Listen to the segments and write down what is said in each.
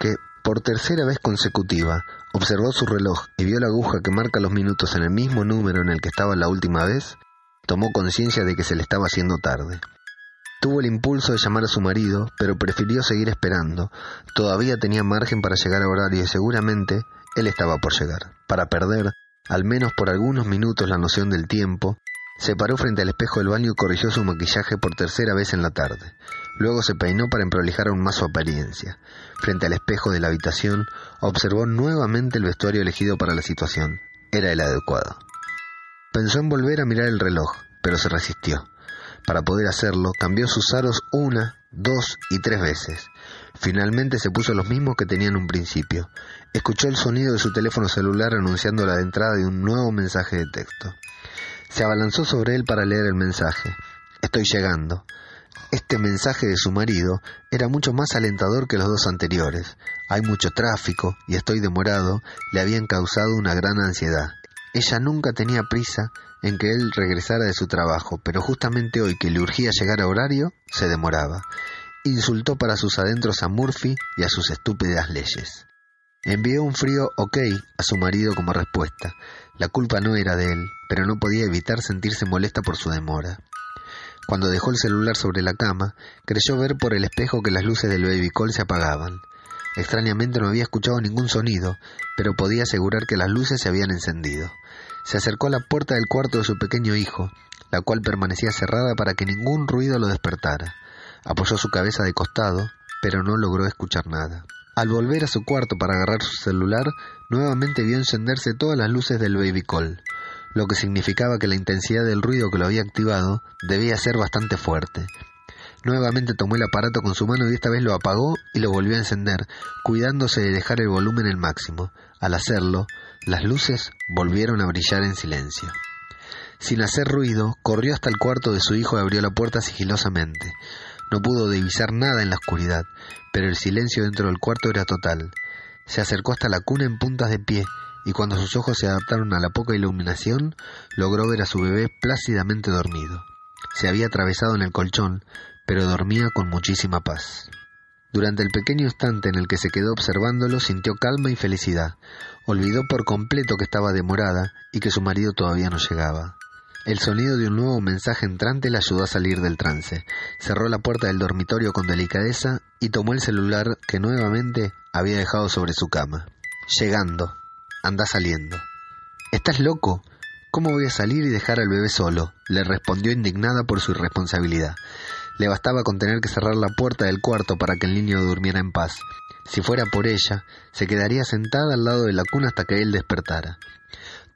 que, por tercera vez consecutiva, observó su reloj y vio la aguja que marca los minutos en el mismo número en el que estaba la última vez, tomó conciencia de que se le estaba haciendo tarde. Tuvo el impulso de llamar a su marido, pero prefirió seguir esperando. Todavía tenía margen para llegar a horario y seguramente él estaba por llegar. Para perder, al menos por algunos minutos, la noción del tiempo, se paró frente al espejo del baño y corrigió su maquillaje por tercera vez en la tarde. Luego se peinó para emprolijar aún más su apariencia. Frente al espejo de la habitación, observó nuevamente el vestuario elegido para la situación. Era el adecuado. Pensó en volver a mirar el reloj, pero se resistió. Para poder hacerlo, cambió sus aros una, dos y tres veces. Finalmente se puso los mismos que tenía en un principio. Escuchó el sonido de su teléfono celular anunciando la entrada de un nuevo mensaje de texto. Se abalanzó sobre él para leer el mensaje. Estoy llegando. Este mensaje de su marido era mucho más alentador que los dos anteriores. Hay mucho tráfico y estoy demorado le habían causado una gran ansiedad. Ella nunca tenía prisa en que él regresara de su trabajo, pero justamente hoy que le urgía llegar a horario, se demoraba. Insultó para sus adentros a Murphy y a sus estúpidas leyes. Envió un frío ok a su marido como respuesta. La culpa no era de él, pero no podía evitar sentirse molesta por su demora. Cuando dejó el celular sobre la cama, creyó ver por el espejo que las luces del baby call se apagaban. Extrañamente no había escuchado ningún sonido, pero podía asegurar que las luces se habían encendido. Se acercó a la puerta del cuarto de su pequeño hijo, la cual permanecía cerrada para que ningún ruido lo despertara. Apoyó su cabeza de costado, pero no logró escuchar nada. Al volver a su cuarto para agarrar su celular, nuevamente vio encenderse todas las luces del baby call lo que significaba que la intensidad del ruido que lo había activado debía ser bastante fuerte. Nuevamente tomó el aparato con su mano y esta vez lo apagó y lo volvió a encender, cuidándose de dejar el volumen el máximo. Al hacerlo, las luces volvieron a brillar en silencio. Sin hacer ruido, corrió hasta el cuarto de su hijo y abrió la puerta sigilosamente. No pudo divisar nada en la oscuridad, pero el silencio dentro del cuarto era total. Se acercó hasta la cuna en puntas de pie y cuando sus ojos se adaptaron a la poca iluminación, logró ver a su bebé plácidamente dormido. Se había atravesado en el colchón, pero dormía con muchísima paz. Durante el pequeño instante en el que se quedó observándolo, sintió calma y felicidad. Olvidó por completo que estaba demorada y que su marido todavía no llegaba. El sonido de un nuevo mensaje entrante le ayudó a salir del trance. Cerró la puerta del dormitorio con delicadeza y tomó el celular que nuevamente había dejado sobre su cama. Llegando, anda saliendo. ¿Estás loco? ¿Cómo voy a salir y dejar al bebé solo? le respondió indignada por su irresponsabilidad. Le bastaba con tener que cerrar la puerta del cuarto para que el niño durmiera en paz. Si fuera por ella, se quedaría sentada al lado de la cuna hasta que él despertara.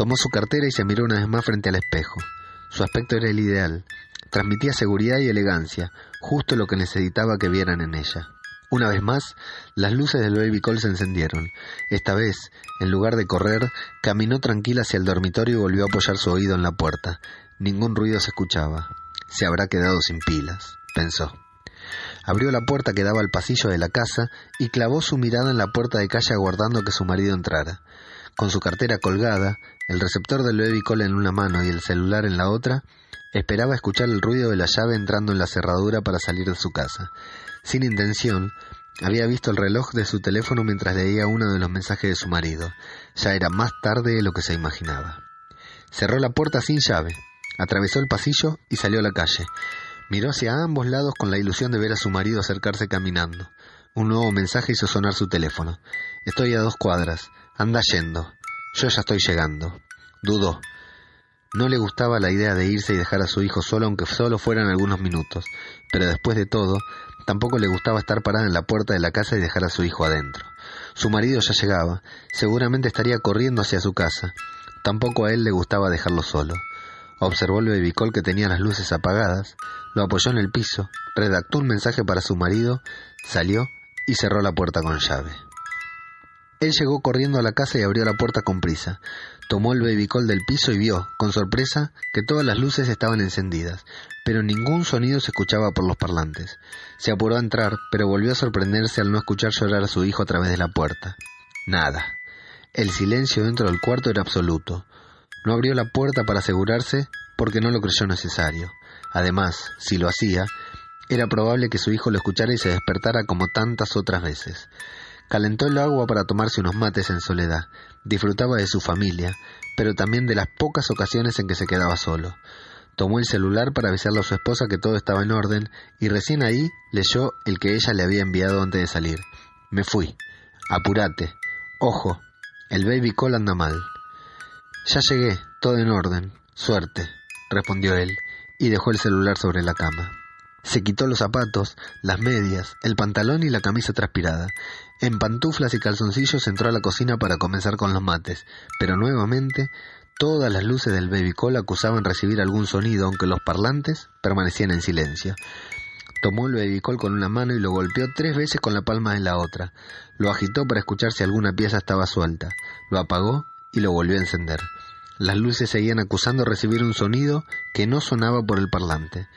Tomó su cartera y se miró una vez más frente al espejo. Su aspecto era el ideal. Transmitía seguridad y elegancia, justo lo que necesitaba que vieran en ella. Una vez más, las luces del baby call se encendieron. Esta vez, en lugar de correr, caminó tranquila hacia el dormitorio y volvió a apoyar su oído en la puerta. Ningún ruido se escuchaba. Se habrá quedado sin pilas, pensó. Abrió la puerta que daba al pasillo de la casa y clavó su mirada en la puerta de calle aguardando que su marido entrara. Con su cartera colgada, el receptor del baby en una mano y el celular en la otra, esperaba escuchar el ruido de la llave entrando en la cerradura para salir de su casa. Sin intención, había visto el reloj de su teléfono mientras leía uno de los mensajes de su marido. Ya era más tarde de lo que se imaginaba. Cerró la puerta sin llave, atravesó el pasillo y salió a la calle. Miró hacia ambos lados con la ilusión de ver a su marido acercarse caminando. Un nuevo mensaje hizo sonar su teléfono. Estoy a dos cuadras. Anda yendo. Yo ya estoy llegando. Dudó. No le gustaba la idea de irse y dejar a su hijo solo aunque solo fueran algunos minutos, pero después de todo, Tampoco le gustaba estar parada en la puerta de la casa y dejar a su hijo adentro. Su marido ya llegaba, seguramente estaría corriendo hacia su casa. Tampoco a él le gustaba dejarlo solo. Observó el bebicol que tenía las luces apagadas, lo apoyó en el piso, redactó un mensaje para su marido, salió y cerró la puerta con llave. Él llegó corriendo a la casa y abrió la puerta con prisa. Tomó el bebicol del piso y vio, con sorpresa, que todas las luces estaban encendidas, pero ningún sonido se escuchaba por los parlantes. Se apuró a entrar, pero volvió a sorprenderse al no escuchar llorar a su hijo a través de la puerta. Nada. El silencio dentro del cuarto era absoluto. No abrió la puerta para asegurarse porque no lo creyó necesario. Además, si lo hacía, era probable que su hijo lo escuchara y se despertara como tantas otras veces. Calentó el agua para tomarse unos mates en soledad. Disfrutaba de su familia, pero también de las pocas ocasiones en que se quedaba solo. Tomó el celular para avisarle a su esposa que todo estaba en orden y recién ahí leyó el que ella le había enviado antes de salir. Me fui. Apúrate. Ojo. El baby call anda mal. Ya llegué. Todo en orden. Suerte. respondió él y dejó el celular sobre la cama. Se quitó los zapatos, las medias, el pantalón y la camisa transpirada. En pantuflas y calzoncillos entró a la cocina para comenzar con los mates, pero nuevamente todas las luces del baby acusaban recibir algún sonido, aunque los parlantes permanecían en silencio. Tomó el baby con una mano y lo golpeó tres veces con la palma de la otra. Lo agitó para escuchar si alguna pieza estaba suelta. Lo apagó y lo volvió a encender. Las luces seguían acusando recibir un sonido que no sonaba por el parlante.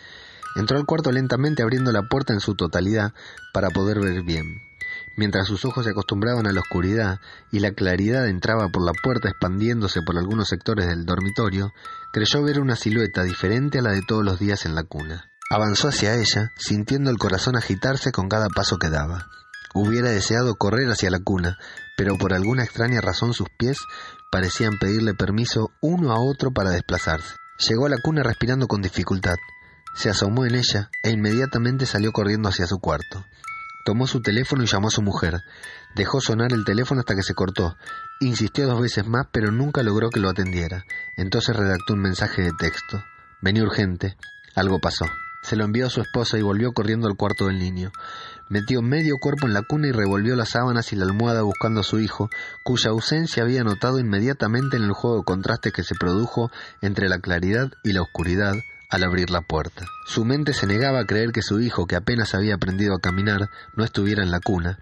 Entró al cuarto lentamente abriendo la puerta en su totalidad para poder ver bien. Mientras sus ojos se acostumbraban a la oscuridad y la claridad entraba por la puerta expandiéndose por algunos sectores del dormitorio, creyó ver una silueta diferente a la de todos los días en la cuna. Avanzó hacia ella, sintiendo el corazón agitarse con cada paso que daba. Hubiera deseado correr hacia la cuna, pero por alguna extraña razón sus pies parecían pedirle permiso uno a otro para desplazarse. Llegó a la cuna respirando con dificultad. Se asomó en ella e inmediatamente salió corriendo hacia su cuarto. Tomó su teléfono y llamó a su mujer. Dejó sonar el teléfono hasta que se cortó. Insistió dos veces más, pero nunca logró que lo atendiera. Entonces redactó un mensaje de texto. Vení urgente. Algo pasó. Se lo envió a su esposa y volvió corriendo al cuarto del niño. Metió medio cuerpo en la cuna y revolvió las sábanas y la almohada buscando a su hijo, cuya ausencia había notado inmediatamente en el juego de contrastes que se produjo entre la claridad y la oscuridad, al abrir la puerta. Su mente se negaba a creer que su hijo, que apenas había aprendido a caminar, no estuviera en la cuna.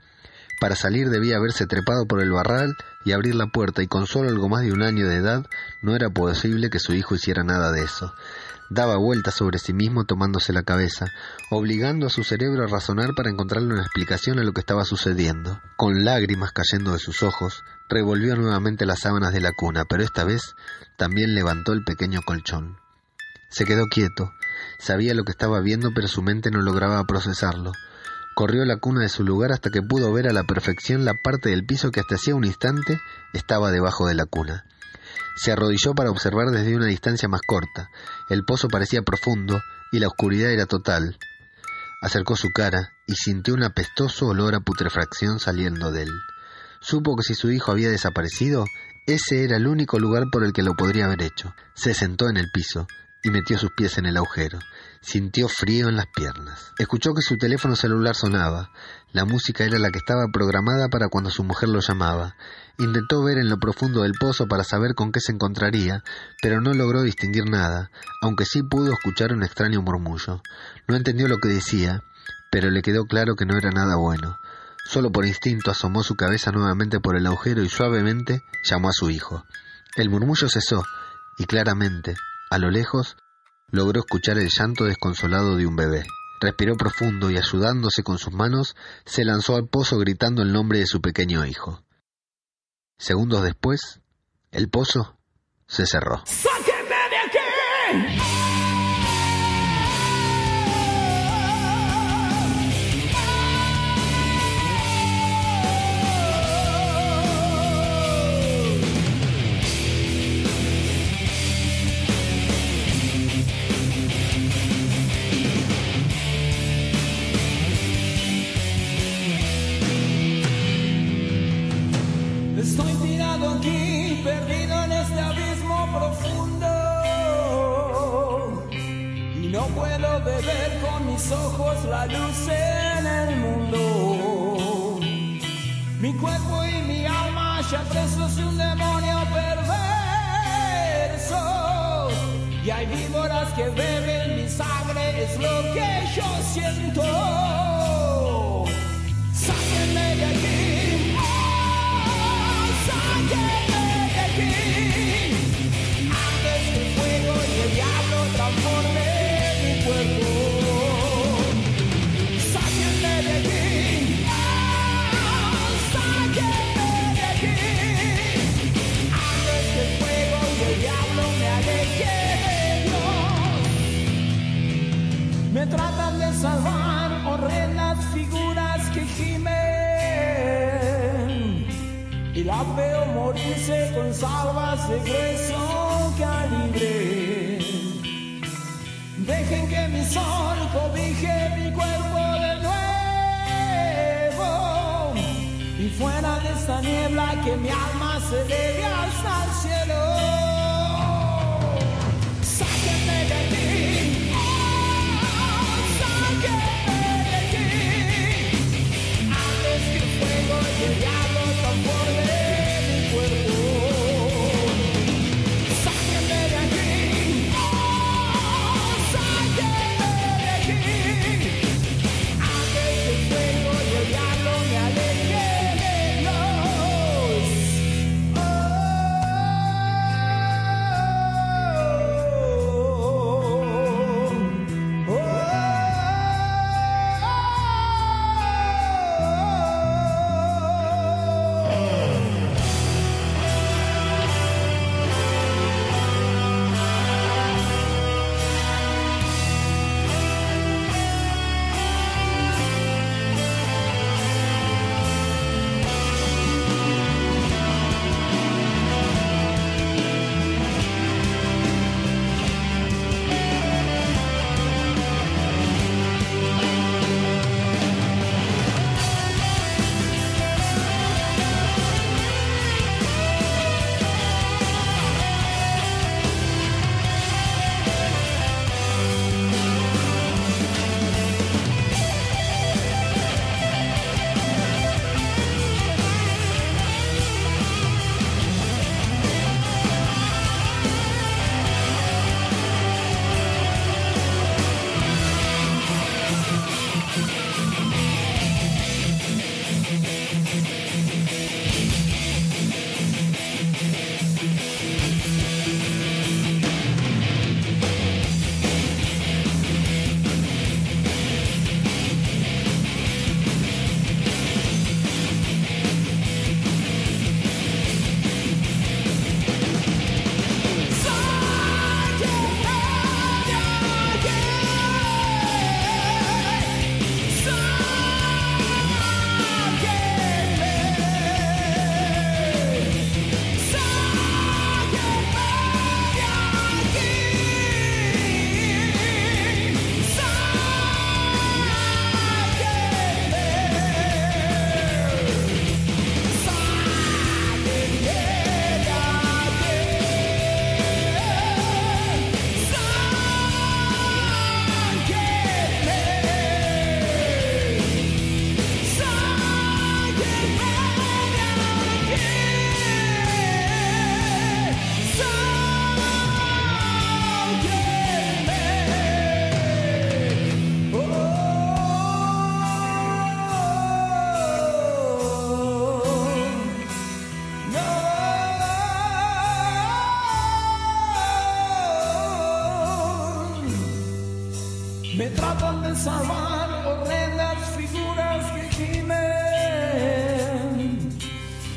Para salir debía haberse trepado por el barral y abrir la puerta, y con solo algo más de un año de edad no era posible que su hijo hiciera nada de eso. Daba vueltas sobre sí mismo tomándose la cabeza, obligando a su cerebro a razonar para encontrarle una explicación a lo que estaba sucediendo. Con lágrimas cayendo de sus ojos, revolvió nuevamente las sábanas de la cuna, pero esta vez también levantó el pequeño colchón. Se quedó quieto. Sabía lo que estaba viendo, pero su mente no lograba procesarlo. Corrió la cuna de su lugar hasta que pudo ver a la perfección la parte del piso que hasta hacía un instante estaba debajo de la cuna. Se arrodilló para observar desde una distancia más corta. El pozo parecía profundo y la oscuridad era total. Acercó su cara y sintió un apestoso olor a putrefacción saliendo de él. Supo que si su hijo había desaparecido, ese era el único lugar por el que lo podría haber hecho. Se sentó en el piso, y metió sus pies en el agujero. Sintió frío en las piernas. Escuchó que su teléfono celular sonaba. La música era la que estaba programada para cuando su mujer lo llamaba. Intentó ver en lo profundo del pozo para saber con qué se encontraría, pero no logró distinguir nada, aunque sí pudo escuchar un extraño murmullo. No entendió lo que decía, pero le quedó claro que no era nada bueno. Solo por instinto asomó su cabeza nuevamente por el agujero y suavemente llamó a su hijo. El murmullo cesó, y claramente, a lo lejos, logró escuchar el llanto desconsolado de un bebé. Respiró profundo y ayudándose con sus manos, se lanzó al pozo gritando el nombre de su pequeño hijo. Segundos después, el pozo se cerró. Estoy tirado aquí, perdido en este abismo profundo. Y no puedo beber con mis ojos la luz en el mundo. Mi cuerpo y mi alma ya presos de un demonio perverso. Y hay víboras que beben mi sangre, es lo que yo siento. Sáquenme de aquí. Veo morirse con salvas de grueso calibre. Dejen que mi sol cobije mi cuerpo de nuevo y fuera de esta niebla que mi alma se eleve hasta el cielo.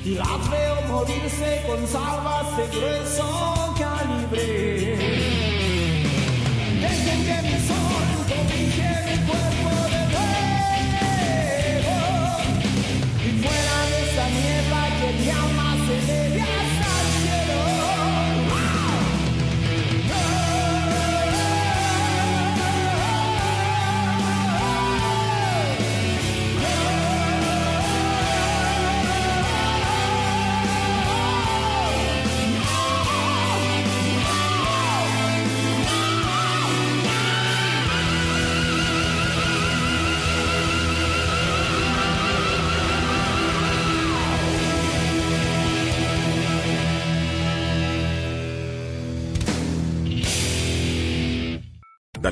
Y las veo morirse con salvas de grueso calibre.